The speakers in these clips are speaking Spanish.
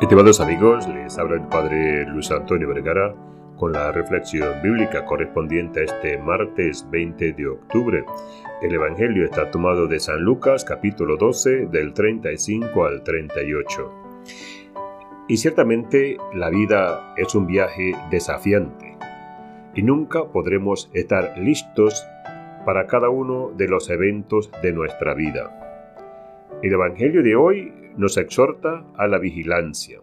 Estimados amigos, les habla el Padre Luis Antonio Vergara con la reflexión bíblica correspondiente a este martes 20 de octubre. El Evangelio está tomado de San Lucas capítulo 12 del 35 al 38. Y ciertamente la vida es un viaje desafiante y nunca podremos estar listos para cada uno de los eventos de nuestra vida. El Evangelio de hoy nos exhorta a la vigilancia.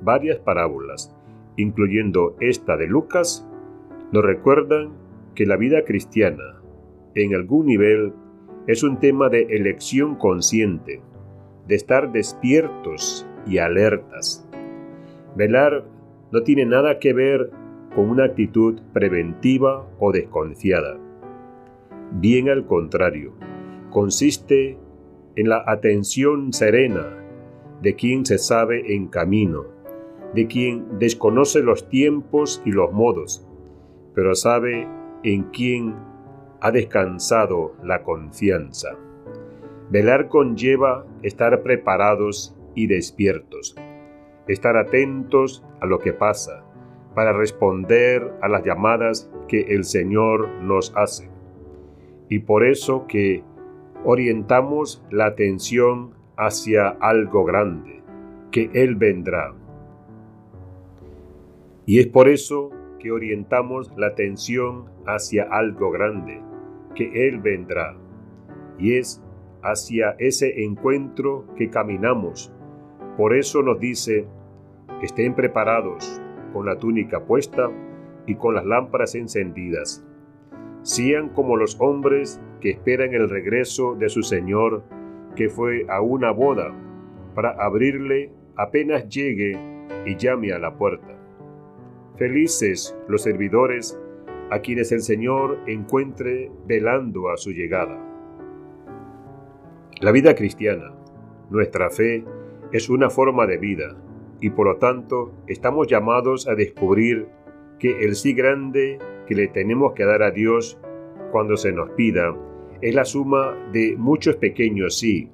Varias parábolas, incluyendo esta de Lucas, nos recuerdan que la vida cristiana, en algún nivel, es un tema de elección consciente, de estar despiertos y alertas. Velar no tiene nada que ver con una actitud preventiva o desconfiada. Bien al contrario, consiste en la atención serena de quien se sabe en camino, de quien desconoce los tiempos y los modos, pero sabe en quien ha descansado la confianza. Velar conlleva estar preparados y despiertos, estar atentos a lo que pasa, para responder a las llamadas que el Señor nos hace. Y por eso que orientamos la atención hacia algo grande, que Él vendrá. Y es por eso que orientamos la atención hacia algo grande, que Él vendrá. Y es hacia ese encuentro que caminamos. Por eso nos dice, estén preparados con la túnica puesta y con las lámparas encendidas sean como los hombres que esperan el regreso de su Señor, que fue a una boda, para abrirle apenas llegue y llame a la puerta. Felices los servidores a quienes el Señor encuentre velando a su llegada. La vida cristiana, nuestra fe, es una forma de vida y por lo tanto estamos llamados a descubrir que el sí grande que le tenemos que dar a Dios cuando se nos pida es la suma de muchos pequeños sí,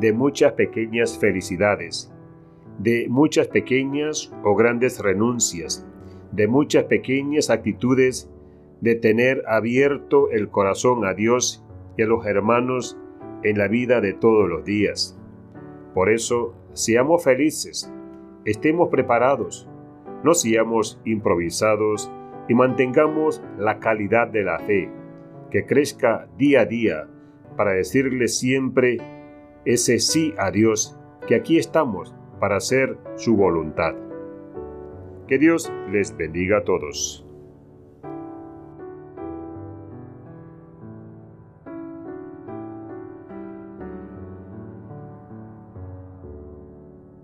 de muchas pequeñas felicidades, de muchas pequeñas o grandes renuncias, de muchas pequeñas actitudes de tener abierto el corazón a Dios y a los hermanos en la vida de todos los días. Por eso, seamos felices, estemos preparados, no seamos improvisados y mantengamos la calidad de la fe, que crezca día a día para decirle siempre ese sí a Dios, que aquí estamos para hacer su voluntad. Que Dios les bendiga a todos.